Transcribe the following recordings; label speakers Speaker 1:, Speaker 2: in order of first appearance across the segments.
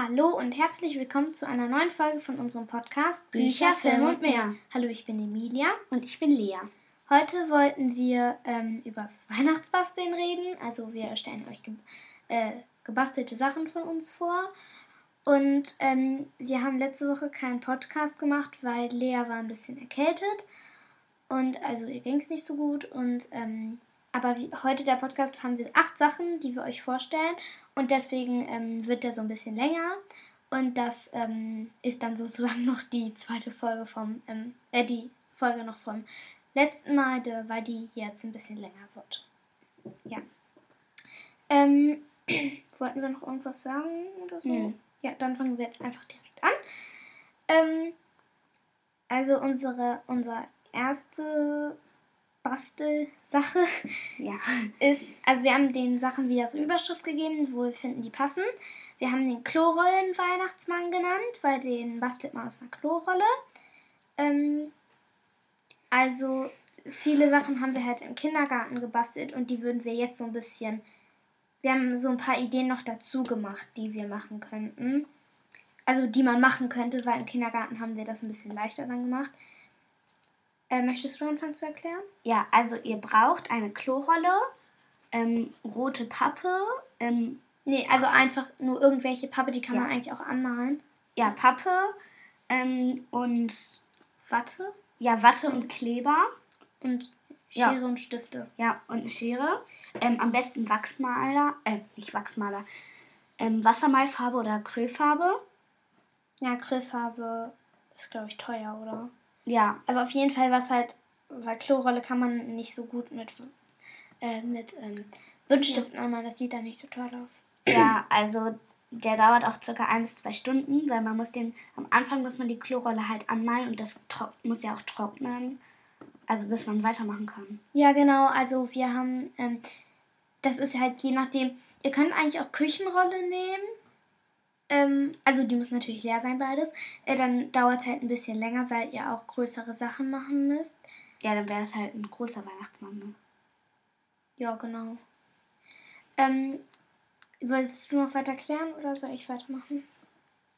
Speaker 1: Hallo und herzlich willkommen zu einer neuen Folge von unserem Podcast Bücher, Film und mehr. Hallo, ich bin Emilia.
Speaker 2: Und ich bin Lea.
Speaker 1: Heute wollten wir ähm, übers Weihnachtsbasteln reden. Also wir stellen euch ge äh, gebastelte Sachen von uns vor. Und ähm, wir haben letzte Woche keinen Podcast gemacht, weil Lea war ein bisschen erkältet. Und also ihr ging es nicht so gut. Und ähm, aber wie, heute der Podcast haben wir acht Sachen, die wir euch vorstellen. Und deswegen ähm, wird der so ein bisschen länger. Und das ähm, ist dann sozusagen noch die zweite Folge vom, ähm, äh, die Folge noch vom letzten Mal, weil die jetzt ein bisschen länger wird. Ja. Ähm, wollten wir noch irgendwas sagen oder so?
Speaker 2: Nö.
Speaker 1: Ja, dann fangen wir jetzt einfach direkt an. Ähm, also unsere, unser erste Bastelsache
Speaker 2: Ja.
Speaker 1: ist, also wir haben den Sachen wieder so Überschrift gegeben, wo wir finden, die passen. Wir haben den Klorollen-Weihnachtsmann genannt, weil den bastelt man aus einer Klorolle. Ähm, also viele Sachen haben wir halt im Kindergarten gebastelt und die würden wir jetzt so ein bisschen. Wir haben so ein paar Ideen noch dazu gemacht, die wir machen könnten. Also die man machen könnte, weil im Kindergarten haben wir das ein bisschen leichter dann gemacht. Äh, möchtest du anfangen zu erklären?
Speaker 2: Ja, also ihr braucht eine Klorolle, ähm, rote Pappe, ähm,
Speaker 1: Nee, also einfach nur irgendwelche Pappe, die kann
Speaker 2: Ja.
Speaker 1: man eigentlich auch anmalen.
Speaker 2: ja, Pappe ähm, und
Speaker 1: Watte
Speaker 2: ja, Watte und Kleber.
Speaker 1: und
Speaker 2: Ja.
Speaker 1: Schere und Stifte.
Speaker 2: Ja, und eine Schere. Ähm, am besten Wachsmaler, äh, nicht Wachsmaler, ähm, Wassermalfarbe oder Acrylfarbe.
Speaker 1: Ja, Acrylfarbe ist, glaube ich, teuer, oder?
Speaker 2: Ja,
Speaker 1: Also auf jeden Fall, was halt, weil Klorolle kann man nicht so gut mit, äh, mit ähm, Buntstiften anmalen. Das sieht dann nicht so toll aus.
Speaker 2: ja, also der dauert auch circa ein bis zwei Stunden, weil man muss den, am Anfang muss man die Klorolle halt anmalen und das muss ja auch trocknen. Also bis man weitermachen kann.
Speaker 1: Ja, genau. Also wir haben, ähm, das ist halt je nachdem, ihr könnt eigentlich auch Küchenrolle nehmen. Ähm, also die muss natürlich leer sein, beides. Äh, dann dauert es halt ein bisschen länger, weil ihr auch größere Sachen machen müsst.
Speaker 2: Ja, dann wäre es halt ein großer Weihnachtsmann. Ne?
Speaker 1: Ja, genau. Ähm, wolltest du noch weiter klären oder soll ich weitermachen?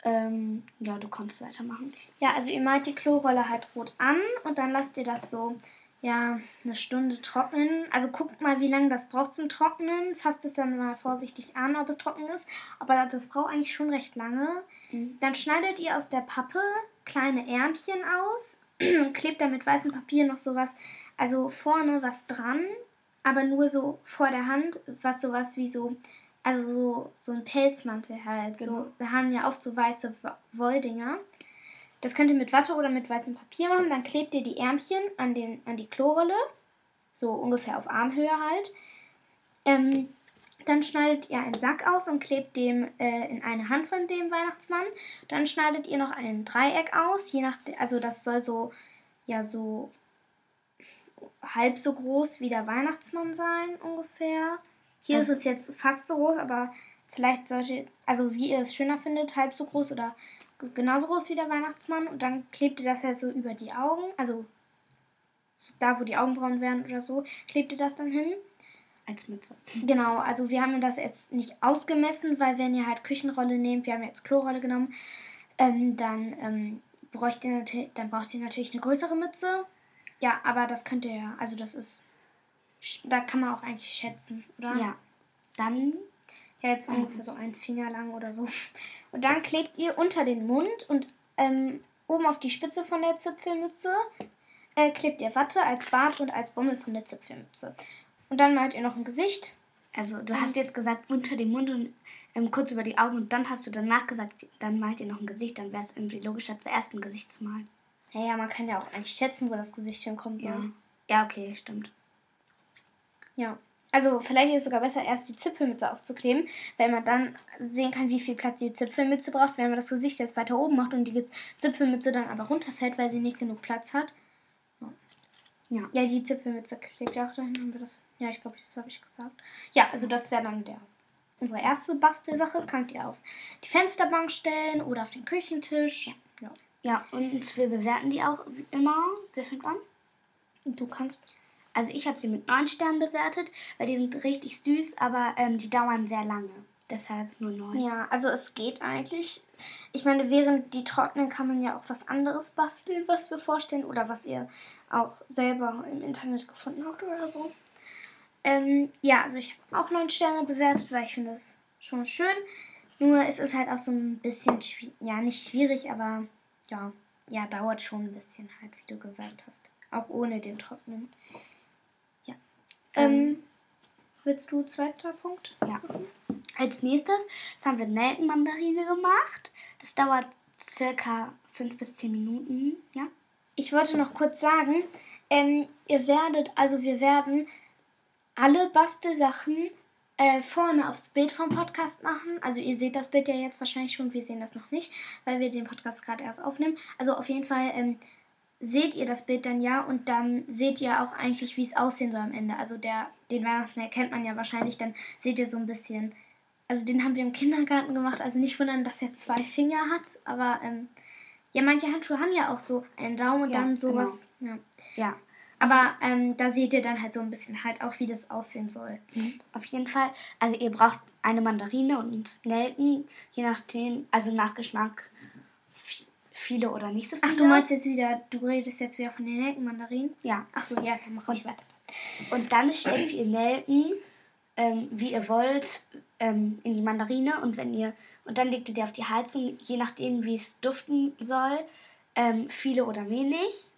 Speaker 2: Ähm, ja, du kannst weitermachen.
Speaker 1: Ja, also ihr malt die Klorolle halt rot an und dann lasst ihr das so, ja, eine Stunde trocknen. Also guckt mal, wie lange das braucht zum Trocknen. Fasst es dann mal vorsichtig an, ob es trocken ist. Aber das braucht eigentlich schon recht lange.
Speaker 2: Mhm.
Speaker 1: Dann schneidet ihr aus der Pappe kleine Ärmchen aus und klebt dann mit weißem Papier noch sowas, also vorne was dran, aber nur so vor der Hand, was sowas wie so, also so, so ein Pelzmantel halt.
Speaker 2: Genau.
Speaker 1: So, wir haben ja oft so weiße Wo- Wolldinger. Das könnt ihr mit Watte oder mit weißem Papier machen. Dann klebt ihr die Ärmchen an, den, an die Klorolle. So ungefähr auf Armhöhe halt. Ähm, dann schneidet ihr einen Sack aus und klebt dem äh, in eine Hand von dem Weihnachtsmann. Dann schneidet ihr noch ein Dreieck aus, je nach, also das soll so, ja, so halb so groß wie der Weihnachtsmann sein ungefähr. Hier
Speaker 2: Also-
Speaker 1: ist es jetzt fast so groß, aber vielleicht sollte, also wie ihr es schöner findet, halb so groß oder genauso groß wie der Weihnachtsmann. Und dann klebt ihr das halt so über die Augen, also da, wo die Augenbrauen wären oder so, klebt ihr das dann hin.
Speaker 2: Als Mütze.
Speaker 1: Genau, also wir haben das jetzt nicht ausgemessen, weil wenn ihr halt Küchenrolle nehmt, wir haben jetzt Klorolle genommen, ähm, dann, ähm, bräucht ihr dann braucht ihr natürlich eine größere Mütze. Ja, aber das könnt ihr ja, also das ist, da kann man auch eigentlich schätzen, oder?
Speaker 2: Ja. Dann,
Speaker 1: Ja, jetzt ungefähr so ein Finger lang oder so. Und dann klebt ihr unter den Mund und ähm, oben auf die Spitze von der Zipfelmütze äh, klebt ihr Watte als Bart und als Bommel von der Zipfelmütze. Und dann malt ihr noch ein Gesicht.
Speaker 2: also du hast jetzt gesagt unter dem Mund und ähm, kurz über die Augen und dann hast du danach gesagt, dann malt ihr noch ein Gesicht, dann wäre es irgendwie logischer, zuerst ein Gesicht zu malen.
Speaker 1: Naja, man kann ja auch eigentlich schätzen, wo das Gesicht hinkommt.
Speaker 2: Ja.
Speaker 1: Ja,
Speaker 2: okay, stimmt.
Speaker 1: ja. Also vielleicht ist es sogar besser, erst die Zipfelmütze aufzukleben, weil man dann sehen kann, wie viel Platz die Zipfelmütze braucht, wenn man das Gesicht jetzt weiter oben macht und die Zipfelmütze dann aber runterfällt, weil sie nicht genug Platz hat.
Speaker 2: Ja.
Speaker 1: Ja, die Zipfelmütze klebt ja auch dahin. Haben wir das? Ja, ich glaube, das habe ich gesagt. Ja, also das wäre dann der unsere erste Bastelsache. Könnt ihr auf die Fensterbank stellen oder auf den Küchentisch. Ja.
Speaker 2: Ja, und wir bewerten die auch immer. Wer fängt an?
Speaker 1: Du kannst.
Speaker 2: Also ich habe sie mit 9 Sternen bewertet, weil die sind richtig süß, aber ähm, die dauern sehr lange. deshalb nur neun.
Speaker 1: Ja, also es geht eigentlich. Ich meine, während die trocknen, kann man ja auch was anderes basteln, was wir vorstellen oder was ihr auch selber im Internet gefunden habt oder so. Ähm, ja, also ich habe auch neun Sterne bewertet, weil ich finde es schon schön. Nur es ist halt auch so ein bisschen ja, nicht schwierig, aber ja, ja, dauert schon ein bisschen halt, wie du gesagt hast. Auch ohne den Trocknen. Ja. Ähm, willst du zweiter Punkt?
Speaker 2: Ja. Als nächstes das haben wir Nelkenmandarine gemacht. Das dauert circa fünf bis zehn Minuten, ja.
Speaker 1: Ich wollte noch kurz sagen, ähm, ihr werdet, also wir werden alle Bastelsachen äh, vorne aufs Bild vom Podcast machen. Also ihr seht das Bild ja jetzt wahrscheinlich schon, wir sehen das noch nicht, weil wir den Podcast gerade erst aufnehmen. Also auf jeden Fall ähm, seht ihr das Bild dann ja und dann seht ihr auch eigentlich, wie es aussehen soll am Ende. Also der, den Weihnachtsmeer kennt man ja wahrscheinlich, dann seht ihr so ein bisschen. Also den haben wir im Kindergarten gemacht, also nicht wundern, dass er zwei Finger hat, aber ähm, ja, manche Handschuhe haben ja auch so einen Daumen und
Speaker 2: Ja,
Speaker 1: dann sowas. Ja.
Speaker 2: Ja.
Speaker 1: Aber ähm, da seht ihr dann halt so ein bisschen halt auch, wie das aussehen soll.
Speaker 2: Auf jeden Fall. Also ihr braucht eine Mandarine und Nelken, je nachdem, also nach Geschmack viele oder nicht so viele.
Speaker 1: Ach, du meinst jetzt wieder, du redest jetzt wieder von den Nelkenmandarinen?
Speaker 2: Ja.
Speaker 1: Ach so, ja, dann mach ich weiter.
Speaker 2: Und dann steckt ihr Nelken, ähm, wie ihr wollt, ähm, in die Mandarine und wenn ihr und dann legt ihr die auf die Heizung, je nachdem wie es duften soll, ähm, viele oder wenig.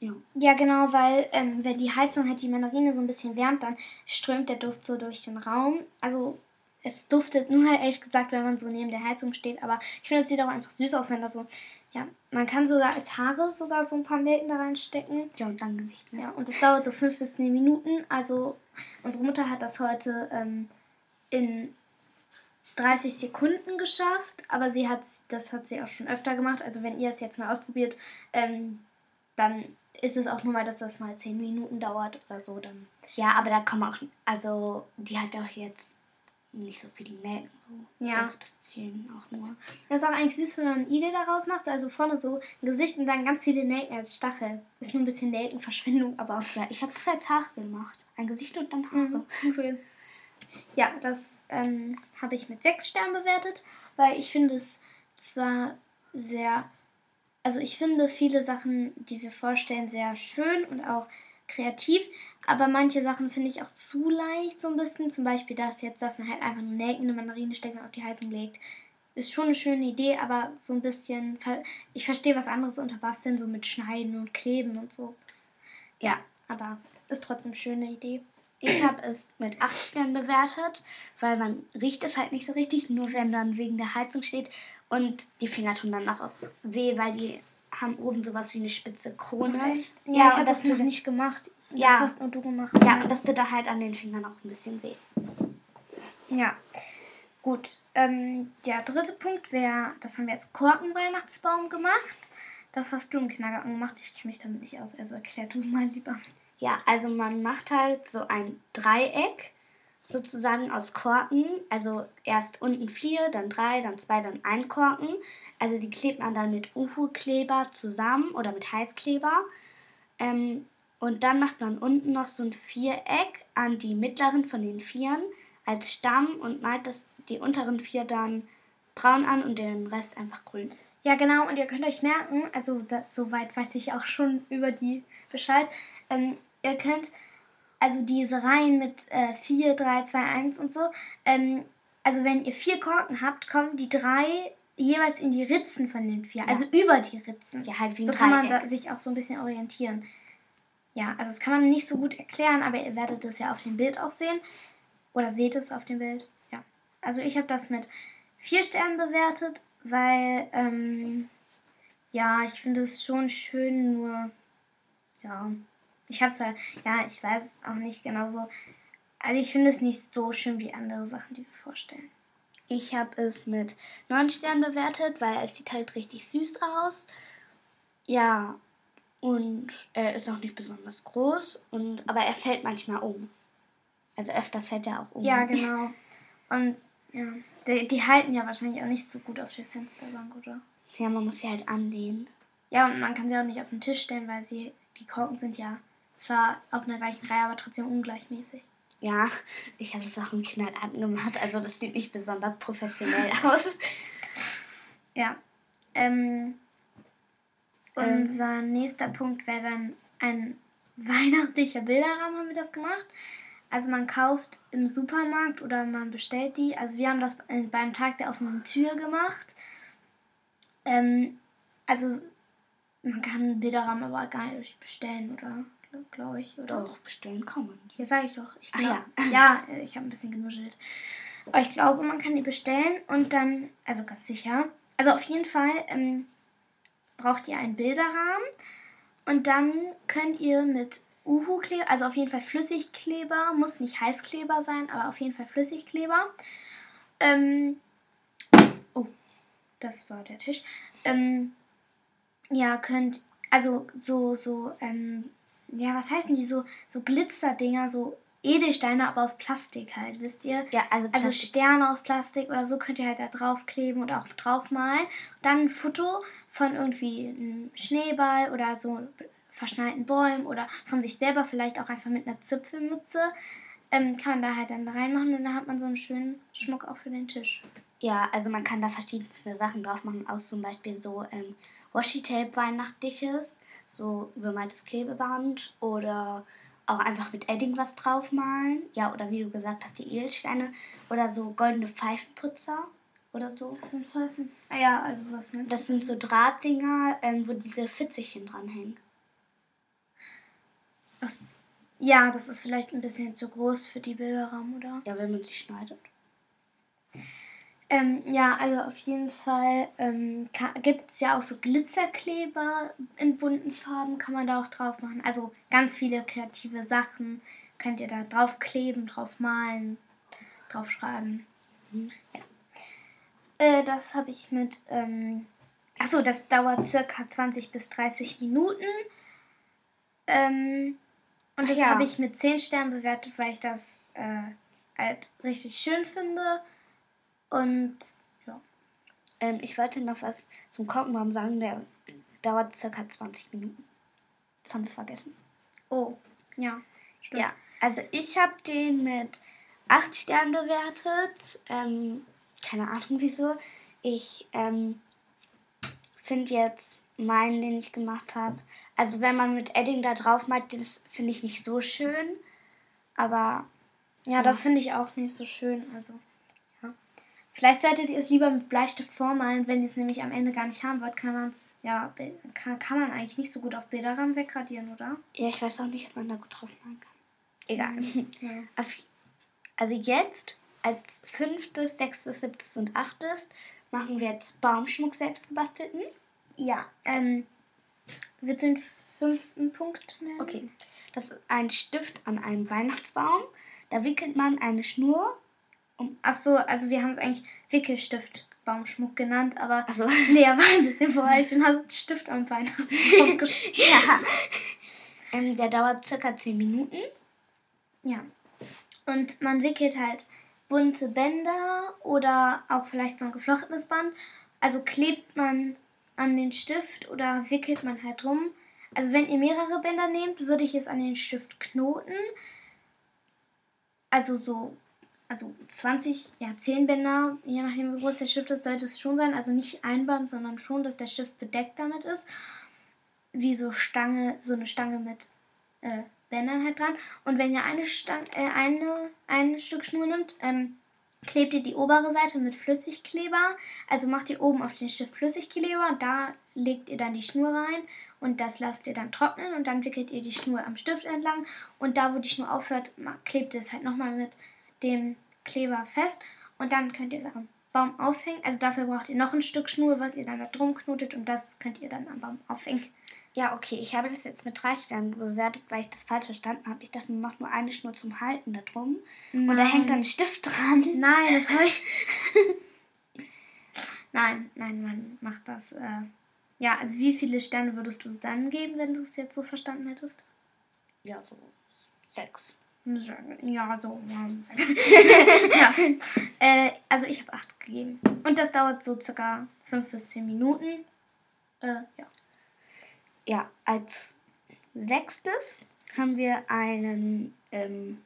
Speaker 2: Ja.
Speaker 1: Ja, genau, weil ähm, wenn die Heizung halt die Mandarine so ein bisschen wärmt, dann strömt der Duft so durch den Raum. Also es duftet nur halt ehrlich gesagt, wenn man so neben der Heizung steht. Aber ich finde, es sieht auch einfach süß aus, wenn da so, ja, man kann sogar als Haare sogar so ein paar Nelken da reinstecken.
Speaker 2: Ja, und dann Gesicht. Ne?
Speaker 1: Ja, und das dauert so fünf bis zehn Minuten. Also unsere Mutter hat das heute ähm, in 30 Sekunden geschafft, aber sie hat das hat sie auch schon öfter gemacht. Also wenn ihr es jetzt mal ausprobiert, ähm, dann ist es auch nur mal, dass das mal 10 Minuten dauert oder so. Dann
Speaker 2: Ja, aber da kommen auch, also die hat auch jetzt nicht so viele Nelken, so
Speaker 1: Ja.
Speaker 2: sechs bis zehn auch nur.
Speaker 1: das ist auch eigentlich süß, wenn man einen Igel daraus macht. Also vorne so ein Gesicht und dann ganz viele Nelken als Stachel. Ist nur ein bisschen Nelkenverschwendung, aber
Speaker 2: Ja, ich habe das als Haare gemacht. Ein Gesicht und dann Haare.
Speaker 1: Mhm, cool. Ja, das ähm, habe ich mit sechs Sternen bewertet, weil ich finde es zwar sehr, also ich finde viele Sachen, die wir vorstellen, sehr schön und auch kreativ, aber manche Sachen finde ich auch zu leicht so ein bisschen. Zum Beispiel das jetzt, dass man halt einfach nur Nelken in eine Mandarine steckt und auf die Heizung legt. Ist schon eine schöne Idee, aber so ein bisschen, ich verstehe was anderes unter Basteln, so mit Schneiden und Kleben und so.
Speaker 2: Ja,
Speaker 1: Aber ist trotzdem eine schöne Idee.
Speaker 2: Ich habe es mit 8 Sternen bewertet, weil man riecht es halt nicht so richtig, nur wenn dann wegen der Heizung steht. Und die Finger tun dann auch weh, weil die haben oben sowas wie eine spitze Krone.
Speaker 1: Echt?
Speaker 2: Ja,
Speaker 1: Ja, ich habe das noch nicht gemacht.
Speaker 2: Ja.
Speaker 1: Das hast nur du gemacht.
Speaker 2: Ja, und das tut dann halt an den Fingern auch ein bisschen weh.
Speaker 1: Ja. Gut. Ähm, der dritte Punkt wäre, das haben wir jetzt Korkenweihnachtsbaum gemacht. Das hast du im Kindergarten gemacht. Ich kenne mich damit nicht aus. Also erklär du mal lieber.
Speaker 2: Ja, also man macht halt so ein Dreieck sozusagen aus Korken. Also erst unten vier, dann drei, dann zwei, dann ein Korken. Also die klebt man dann mit Uhu-Kleber zusammen oder mit Heißkleber. Ähm, und dann macht man unten noch so ein Viereck an die mittleren von den Vieren als Stamm und malt das, die unteren vier dann braun an und den Rest einfach grün.
Speaker 1: Ja, genau. Und ihr könnt euch merken, also das, soweit weiß ich auch schon über die Bescheid. Ähm, ihr könnt also diese Reihen mit äh, 4, 3, 2, 1 und so. Ähm, also wenn ihr vier Korken habt, kommen die drei jeweils in die Ritzen von den vier. Also über die Ritzen.
Speaker 2: Ja, halt wie
Speaker 1: so kann man
Speaker 2: Dreieck.
Speaker 1: sich auch so ein bisschen orientieren. Ja, also das kann man nicht so gut erklären, aber ihr werdet es ja auf dem Bild auch sehen. Oder seht es auf dem Bild. Ja. Also ich habe das mit vier Sternen bewertet, weil, ähm, ja, ich finde es schon schön, nur, ja, ich habe es halt, ja, ich weiß auch nicht genau so. Also ich finde es nicht so schön wie andere Sachen, die wir vorstellen.
Speaker 2: Ich habe es mit 9 Sternen bewertet, weil es sieht halt richtig süß aus. Ja, und er ist auch nicht besonders groß, und, aber er fällt manchmal um. Also öfters fällt er auch um.
Speaker 1: Ja, genau. Und, ja, die, die halten ja wahrscheinlich auch nicht so gut auf der Fensterbank, oder?
Speaker 2: Ja, man muss sie halt anlehnen.
Speaker 1: Ja, und man kann sie auch nicht auf den Tisch stellen, weil sie, die Korken sind ja zwar auf einer gleichen Reihe, aber trotzdem ungleichmäßig.
Speaker 2: Ja, ich habe das auch im Kindergarten gemacht, also das sieht nicht besonders professionell aus.
Speaker 1: Ja. Ähm, unser nächster Punkt wäre dann ein weihnachtlicher Bilderrahmen, haben wir das gemacht. Also man kauft im Supermarkt oder man bestellt die. Also wir haben das beim Tag der offenen Tür gemacht. Ähm, also man kann Bilderrahmen aber gar nicht bestellen, oder? Glaube ich. Oder?
Speaker 2: Doch, bestellen kann man.
Speaker 1: Ja, sage ich doch. Ich
Speaker 2: Ah,
Speaker 1: glaub, ja. ja, ich habe ein bisschen genuschelt. Aber ich glaube, man kann die bestellen und dann, also ganz sicher. Also auf jeden Fall ähm, braucht ihr einen Bilderrahmen und dann könnt ihr mit Uhu-Kleber, also auf jeden Fall Flüssigkleber, muss nicht Heißkleber sein, aber auf jeden Fall Flüssigkleber. Ähm, oh, das war der Tisch. Ähm, ja, könnt, also so, so, ähm, ja, was heißen die, so, so Glitzerdinger, so Edelsteine, aber aus Plastik halt, wisst ihr?
Speaker 2: Ja, also,
Speaker 1: Also
Speaker 2: Plastik.
Speaker 1: Sterne aus Plastik oder so könnt ihr halt da draufkleben oder auch draufmalen. Dann ein Foto von irgendwie einem Schneeball oder so verschneiten Bäumen oder von sich selber vielleicht auch einfach mit einer Zipfelmütze. Ähm, kann man da halt dann reinmachen und dann hat man so einen schönen Schmuck auch für den Tisch.
Speaker 2: Ja, also man kann da verschiedenste Sachen drauf machen, aus zum Beispiel so ähm, Washi-Tape weihnachtliches, so übermaltes Klebeband oder auch einfach mit Edding was draufmalen. Ja, oder wie du gesagt hast, die Edelsteine oder so goldene Pfeifenputzer oder so.
Speaker 1: Was sind Pfeifen? Ah ja, also was ne?
Speaker 2: Das sind so Drahtdinger, ähm, wo diese Fitzelchen dranhängen.
Speaker 1: Das, ja, das ist vielleicht ein bisschen zu groß für die Bilderrahmen, oder?
Speaker 2: Ja, wenn man sie schneidet.
Speaker 1: Ähm, ja, also auf jeden Fall ähm, gibt es ja auch so Glitzerkleber in bunten Farben, kann man da auch drauf machen. Also ganz viele kreative Sachen könnt ihr da drauf kleben, drauf malen, drauf schreiben. Ja. Äh, das habe ich mit, ähm, achso, das dauert circa 20 bis 30 Minuten. Ähm, und das
Speaker 2: ja.
Speaker 1: habe ich mit 10 Sternen bewertet, weil ich das äh, halt richtig schön finde. Und ja.
Speaker 2: Ähm, ich wollte noch was zum Korkenbaum sagen, der dauert circa 20 Minuten. Das haben wir vergessen.
Speaker 1: Oh, ja. Stimmt.
Speaker 2: Ja, also ich habe den mit 8 Sternen bewertet. Ähm, keine Ahnung wieso. Ich ähm, finde jetzt meinen, den ich gemacht habe. Also wenn man mit Edding da drauf malt, das finde ich nicht so schön. Aber
Speaker 1: Ja, das finde ich auch nicht so schön. Also, ja. Vielleicht solltet ihr es lieber mit Bleistift vormalen, wenn ihr es nämlich am Ende gar nicht haben wollt, kann man es, ja, kann, kann man eigentlich nicht so gut auf Bilderrahmen wegradieren, oder?
Speaker 2: ja, ich weiß auch nicht, ob man da gut drauf malen kann. Egal.
Speaker 1: Ja.
Speaker 2: Auf- Also jetzt als fünftes, sechstes, siebtes und achtes machen wir jetzt Baumschmuck selbst gebastelten.
Speaker 1: Ja, ähm, wird den fünften Punkt nennen?
Speaker 2: Okay. Das ist ein Stift an einem Weihnachtsbaum. Da wickelt man eine Schnur.
Speaker 1: Ach so, also wir haben es eigentlich Wickelstift Baumschmuck genannt, aber
Speaker 2: Also,
Speaker 1: Lea war ein bisschen verweilt und hat Stift am Weihnachtsbaum geschrieben.
Speaker 2: ja. Ähm, der dauert circa 10 Minuten.
Speaker 1: Ja. Und man wickelt halt bunte Bänder oder auch vielleicht so ein geflochtenes Band. Also klebt man an den Stift oder wickelt man halt rum. Also wenn ihr mehrere Bänder nehmt, würde ich es an den Stift knoten. Also so, also 20, ja 10 Bänder, je nachdem wie groß der Stift ist, sollte es schon sein. Also nicht ein Band, sondern schon, dass der Stift bedeckt damit ist. Wie so Stange, so eine Stange mit äh, Bändern halt dran. Und wenn ihr eine, Stang, äh, eine ein Stück Schnur nimmt, ähm, klebt ihr die obere Seite mit Flüssigkleber. Also macht ihr oben auf den Stift Flüssigkleber und da legt ihr dann die Schnur rein und das lasst ihr dann trocknen und dann wickelt ihr die Schnur am Stift entlang und da, wo die Schnur aufhört, klebt ihr es halt nochmal mit dem Kleber fest und dann könnt ihr es am Baum aufhängen. Also dafür braucht ihr noch ein Stück Schnur, was ihr dann da drum knotet und das könnt ihr dann am Baum aufhängen.
Speaker 2: Ja, okay. Ich habe das jetzt mit 3 Sternen bewertet, weil ich das falsch verstanden habe. Ich dachte, man macht nur eine Schnur zum Halten da drum. Und da hängt dann ein Stift dran.
Speaker 1: Nein, das habe ich. nein, nein, man macht das. Äh, ja, also wie viele Sterne würdest du dann geben, wenn du es jetzt so verstanden hättest?
Speaker 2: Ja, so 6.
Speaker 1: Ja, so. ja. Äh, also ich habe 8 gegeben. Und das dauert so circa 5 bis 10 Minuten. Äh, ja.
Speaker 2: Ja, als sechstes haben wir einen, ähm,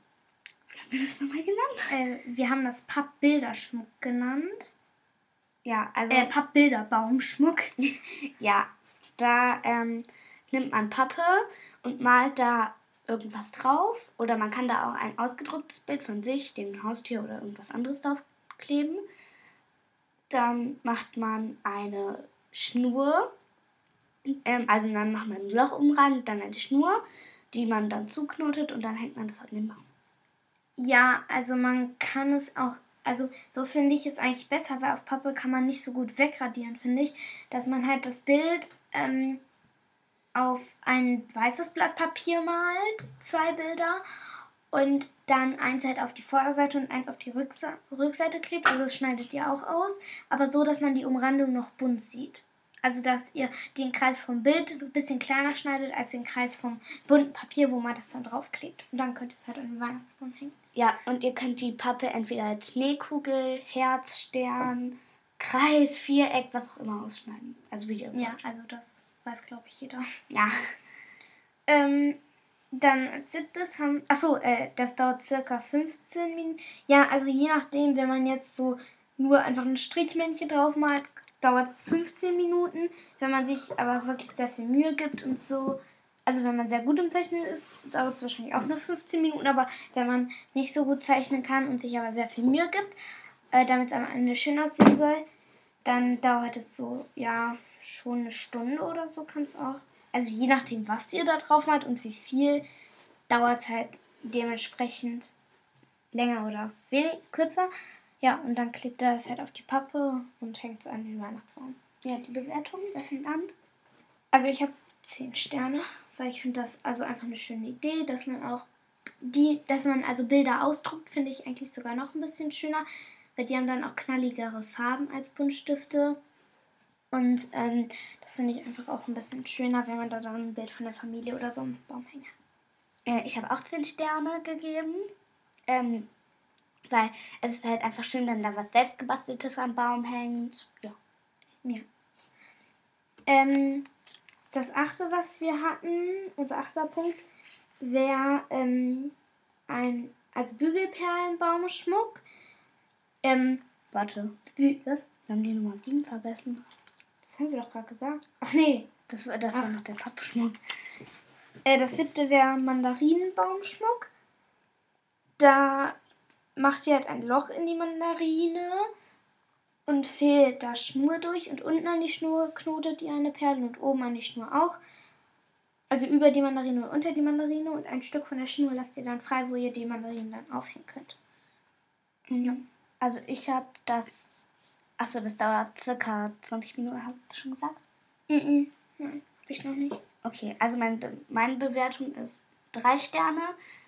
Speaker 2: Wie haben wir das nochmal genannt?
Speaker 1: Äh, wir haben das Pappbilderschmuck genannt.
Speaker 2: Ja, also.
Speaker 1: Äh, Pappbilderbaumschmuck.
Speaker 2: ja, da ähm, nimmt man Pappe und malt da irgendwas drauf. Oder man kann da auch ein ausgedrucktes Bild von sich, dem Haustier oder irgendwas anderes draufkleben. Dann macht man eine Schnur. Ähm, also dann macht man ein Loch um Rand, dann eine Schnur, die man dann zuknotet und dann hängt man das an den Baum.
Speaker 1: Ja, also man kann es auch, also so finde ich es eigentlich besser, weil auf Pappe kann man nicht so gut wegradieren, finde ich, dass man halt das Bild ähm, auf ein weißes Blatt Papier malt, zwei Bilder, und dann eins halt auf die Vorderseite und eins auf die Rückseite klebt. Also das schneidet ihr auch aus, aber so, dass man die Umrandung noch bunt sieht. Also dass ihr den Kreis vom Bild ein bisschen kleiner schneidet als den Kreis vom bunten Papier, wo man das dann draufklebt. Und dann könnt ihr es halt an den Weihnachtsbaum hängen.
Speaker 2: Ja, und ihr könnt die Pappe entweder als Schneekugel, Herz, Stern, Kreis, Viereck, was auch immer ausschneiden. Also wie ihr
Speaker 1: Ja, also das weiß, glaube ich, jeder.
Speaker 2: Ja.
Speaker 1: Ähm, dann als siebtes haben. Achso, äh, das dauert circa 15 Minuten. Ja, also je nachdem, wenn man jetzt so nur einfach ein Strichmännchen drauf malt, dauert es 15 Minuten. Wenn man sich aber wirklich sehr viel Mühe gibt und so. Also wenn man sehr gut im Zeichnen ist, dauert es wahrscheinlich auch nur 15 Minuten. Aber wenn man nicht so gut zeichnen kann und sich aber sehr viel Mühe gibt, äh, damit es am Ende schön aussehen soll, dann dauert es so, ja, schon eine Stunde oder so kann es auch. Also je nachdem, was ihr da drauf macht und wie viel, dauert es halt dementsprechend länger oder wenig, kürzer. Ja, und dann klebt er das halt auf die Pappe und hängt es an den Weihnachtsbaum.
Speaker 2: Ja, die Bewertung, wer fängt an?
Speaker 1: Also ich habe 10 Sterne, weil ich finde das also einfach eine schöne Idee, dass man auch die, dass man also Bilder ausdruckt, finde ich eigentlich sogar noch ein bisschen schöner, weil die haben dann auch knalligere Farben als Buntstifte. Und ähm, das finde ich einfach auch ein bisschen schöner, wenn man da dann ein Bild von der Familie oder so im Baum hängt.
Speaker 2: Äh, ich habe auch 10 Sterne gegeben. Ähm, weil es ist halt einfach schön, wenn da was selbstgebasteltes am Baum hängt. Ja.
Speaker 1: Ja. Ähm, das achte, was wir hatten, unser achter Punkt, wäre ähm, ein, also Bügelperlenbaumschmuck. Ähm,
Speaker 2: Warte.
Speaker 1: Was?
Speaker 2: Wir haben die Nummer 7 vergessen.
Speaker 1: Das haben wir doch gerade gesagt. Ach nee.
Speaker 2: Das, war, das war
Speaker 1: Ach.
Speaker 2: noch der Pappschmuck.
Speaker 1: Äh, das siebte wäre Mandarinenbaumschmuck. Da macht ihr halt ein Loch in die Mandarine und fehlt da Schnur durch und unten an die Schnur knotet ihr eine Perle und oben an die Schnur auch. Also über die Mandarine und unter die Mandarine und ein Stück von der Schnur lasst ihr dann frei, wo ihr die Mandarinen dann aufhängen könnt.
Speaker 2: Ja. Also ich habe das. Achso, das dauert circa 20 Minuten, hast du es schon gesagt?
Speaker 1: Mhm. Nein, hab ich noch nicht.
Speaker 2: Okay, also mein Be meine Bewertung ist drei Sterne,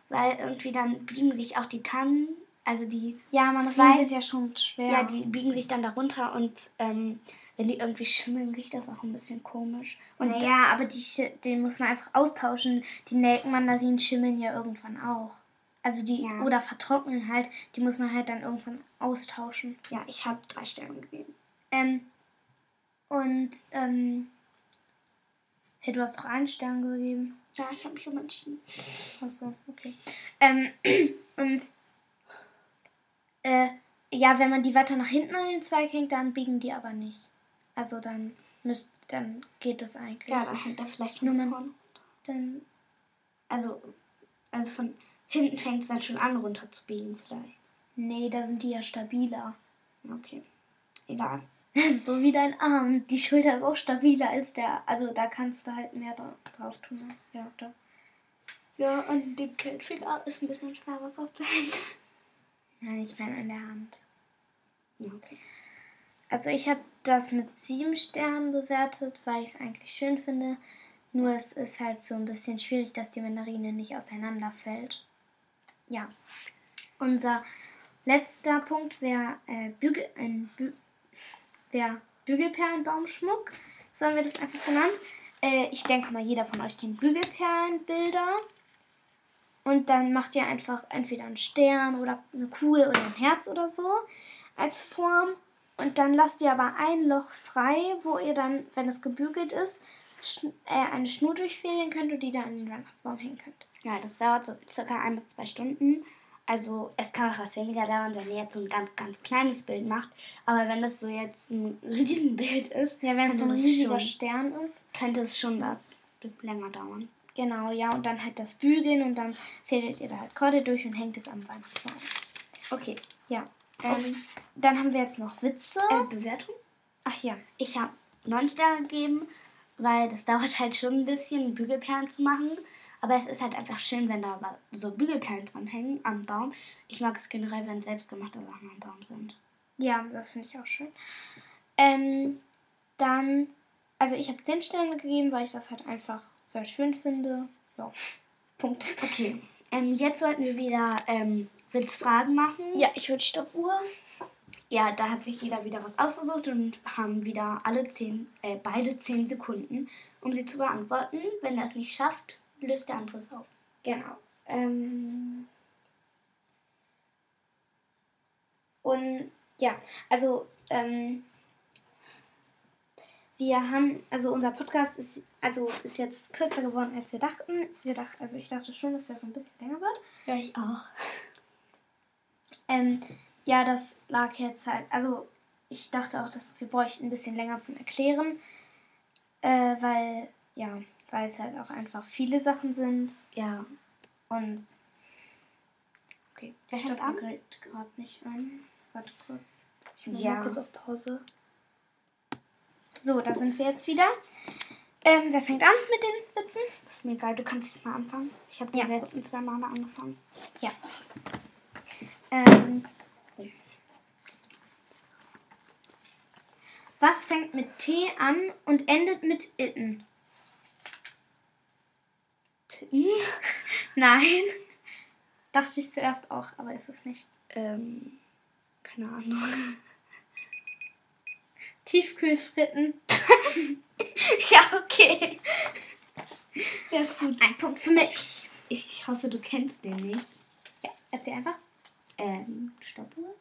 Speaker 2: weil irgendwie dann biegen sich auch die Tannen, also die
Speaker 1: Ja, Mandarinen
Speaker 2: Zwei-
Speaker 1: sind ja schon schwer.
Speaker 2: Ja, die biegen sich dann darunter und ähm, wenn die irgendwie schimmeln, riecht das auch ein bisschen komisch. Und
Speaker 1: naja, aber die, den muss man einfach austauschen. Die Nelkenmandarinen schimmeln ja irgendwann auch. Also die,
Speaker 2: Ja.
Speaker 1: oder vertrocknen halt, die muss man halt dann irgendwann austauschen.
Speaker 2: ja, ich habe drei Sterne gegeben.
Speaker 1: Ähm, und, ähm, hey, du hast doch einen Stern gegeben.
Speaker 2: Ja, ich habe mich umentschieden.
Speaker 1: Achso, okay. Ähm, und, äh, ja, wenn man die weiter nach hinten an den Zweig hängt, dann biegen die aber nicht. Also dann müsst, dann geht das eigentlich.
Speaker 2: Ja, dann hängt er vielleicht
Speaker 1: Nur man-
Speaker 2: vorne.
Speaker 1: Dann,
Speaker 2: Also, also von hinten fängt es dann schon an, runter zu biegen vielleicht.
Speaker 1: nee, da sind die ja stabiler.
Speaker 2: Okay. Egal.
Speaker 1: Das ist so wie dein Arm. Die Schulter ist auch stabiler als der. Also da kannst du halt mehr dra drauf tun. ne? Ja, da.
Speaker 2: Ja, an dem Feldfinger ist ein bisschen schwer, was aufzuhängen.
Speaker 1: Nein, ich meine an der Hand.
Speaker 2: Ja, okay.
Speaker 1: Also ich habe das mit sieben Sternen bewertet, weil ich es eigentlich schön finde. Nur es ist halt so ein bisschen schwierig, dass die Mandarine nicht auseinanderfällt. Ja. Unser letzter Punkt wäre äh, Bügel, ein Bü wär Bügelperlenbaumschmuck. So haben wir das einfach genannt. Äh, ich denke mal, jeder von euch kennt Bügelperlenbilder. Und dann macht ihr einfach entweder einen Stern oder eine Kugel oder ein Herz oder so als Form. Und dann lasst ihr aber ein Loch frei, wo ihr dann, wenn es gebügelt ist, schn äh, eine Schnur durchfädeln könnt und die dann an den Weihnachtsbaum hängen könnt.
Speaker 2: Ja, das dauert so circa ein bis zwei Stunden. also es kann auch was weniger dauern, wenn ihr jetzt so ein ganz, ganz kleines Bild macht. Aber wenn das so jetzt ein Riesenbild ist,
Speaker 1: Ja, wenn es so ein riesiger
Speaker 2: schon,
Speaker 1: Stern ist.
Speaker 2: könnte es schon was länger dauern.
Speaker 1: Genau, ja, und dann halt das Bügeln und dann fädelt ihr da halt Korde durch und hängt es am Weihnachtsbaum.
Speaker 2: Okay.
Speaker 1: Ja. Ähm, dann haben wir jetzt noch Witze.
Speaker 2: Äh, Bewertung?
Speaker 1: Ach ja.
Speaker 2: Ich habe 9 Sterne gegeben, weil das dauert halt schon ein bisschen, Bügelperlen zu machen. Aber es ist halt einfach schön, wenn da so Bügelperlen dran hängen am Baum. Ich mag es generell, wenn selbstgemachte Sachen am Baum sind.
Speaker 1: Ja, das finde ich auch schön. Ähm, dann, also ich habe 10 Sterne gegeben, weil ich das halt einfach sehr schön finde. Ja, Punkt.
Speaker 2: Okay. Ähm, jetzt sollten wir wieder ähm, Witzfragen machen.
Speaker 1: Ja, ich würde Stoppuhr.
Speaker 2: Ja, da hat sich jeder wieder was ausgesucht und haben wieder alle zehn, äh, beide 10 Sekunden, um sie zu beantworten. Wenn er es nicht schafft, löst der andere es auf.
Speaker 1: Genau. Ähm, und ja, also ähm, wir haben, also unser Podcast ist, also ist jetzt kürzer geworden, als wir dachten. Wir dachten, also ich dachte schon, dass der so ein bisschen länger wird.
Speaker 2: Ja, ich auch.
Speaker 1: Ähm, ja, das lag jetzt halt, also ich dachte auch, dass wir bräuchten ein bisschen länger zum Erklären, äh, weil, ja, weil es halt auch einfach viele Sachen sind
Speaker 2: Ja.
Speaker 1: und okay, ich glaube,
Speaker 2: an?
Speaker 1: mir gerät gerade nicht ein. Warte kurz. Ich muss
Speaker 2: Ja.
Speaker 1: mal kurz auf Pause. So, da sind wir jetzt wieder. Ähm, wer fängt an mit den Witzen?
Speaker 2: Ist mir egal, du kannst jetzt mal anfangen. Ich habe die
Speaker 1: Ja.
Speaker 2: letzten zwei Male angefangen.
Speaker 1: Ja. Ähm, was fängt mit T an und endet mit itten?
Speaker 2: Titten.
Speaker 1: Nein. Dachte ich zuerst auch, aber ist es nicht.
Speaker 2: Ähm, keine Ahnung.
Speaker 1: Tiefkühlfritten.
Speaker 2: ja, okay. Ja, gut.
Speaker 1: Ein Punkt für mich.
Speaker 2: Ich hoffe, du kennst den nicht.
Speaker 1: Ja, erzähl einfach.
Speaker 2: Ähm, Stoppuhr?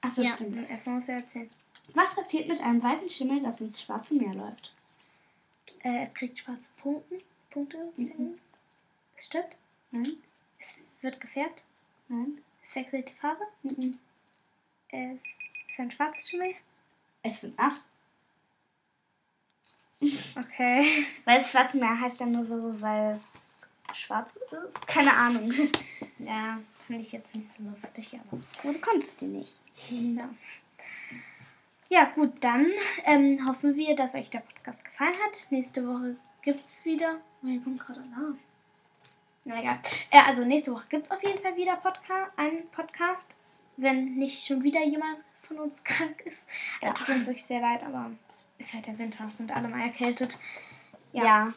Speaker 2: Achso,
Speaker 1: ja,
Speaker 2: stimmt.
Speaker 1: erstmal musst du erzählen.
Speaker 2: Was passiert mit einem weißen Schimmel, das ins Schwarze Meer läuft?
Speaker 1: Äh, es kriegt schwarze Punkte. Punkte.
Speaker 2: Mhm.
Speaker 1: Es stirbt.
Speaker 2: Nein?
Speaker 1: Es wird gefärbt.
Speaker 2: Nein?
Speaker 1: Es wechselt die Farbe.
Speaker 2: Mhm.
Speaker 1: Es ist ein schwarzes Schimmel.
Speaker 2: Es wird nass.
Speaker 1: Okay.
Speaker 2: Weil das Schwarze Meer heißt ja nur so, weil es schwarz ist. Keine Ahnung.
Speaker 1: Ja, finde ich jetzt nicht so lustig, aber.
Speaker 2: Aber du kannst die nicht.
Speaker 1: Ja. Ja, gut, dann ähm, hoffen wir, dass euch der Podcast gefallen hat. Nächste Woche gibt's wieder. Oh, hier kommt gerade Alarm. Na egal. Äh, also nächste Woche gibt's auf jeden Fall wieder Podca einen Podcast. Wenn nicht schon wieder jemand von uns krank ist. Ja.
Speaker 2: Ja.
Speaker 1: Tut uns wirklich sehr leid, aber ist halt der Winter, sind alle mal erkältet. Ja.
Speaker 2: Ja.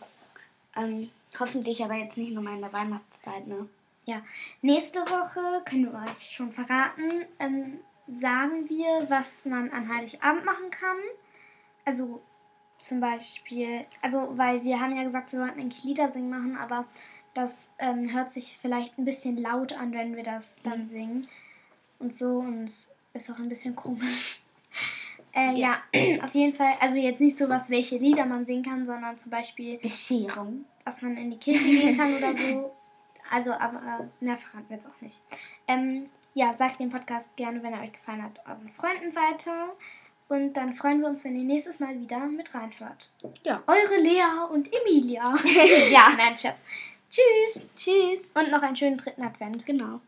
Speaker 2: Ähm, hoffentlich aber jetzt nicht nur mal in der Weihnachtszeit, ne?
Speaker 1: Ja, nächste Woche können wir euch schon verraten, ähm, sagen wir, was man an Heiligabend machen kann. Also zum Beispiel, also weil wir haben ja gesagt, wir wollten eigentlich Lieder singen machen, aber das ähm, hört sich vielleicht ein bisschen laut an, wenn wir das dann singen und so und ist auch ein bisschen komisch. Äh, ja. auf jeden Fall, also jetzt nicht sowas, welche Lieder man singen kann, sondern zum Beispiel
Speaker 2: Bescherung.
Speaker 1: dass man in die Kirche gehen kann oder so. Also, aber äh, mehr verraten wir jetzt auch nicht. Ähm, ja, sagt den Podcast gerne, wenn er euch gefallen hat, euren Freunden weiter. Und dann freuen wir uns, wenn ihr nächstes Mal wieder mit reinhört.
Speaker 2: Ja.
Speaker 1: Eure Lea und Emilia.
Speaker 2: ja.
Speaker 1: Nein, Schatz. Tschüss.
Speaker 2: Tschüss.
Speaker 1: Und noch einen schönen dritten Advent.
Speaker 2: Genau.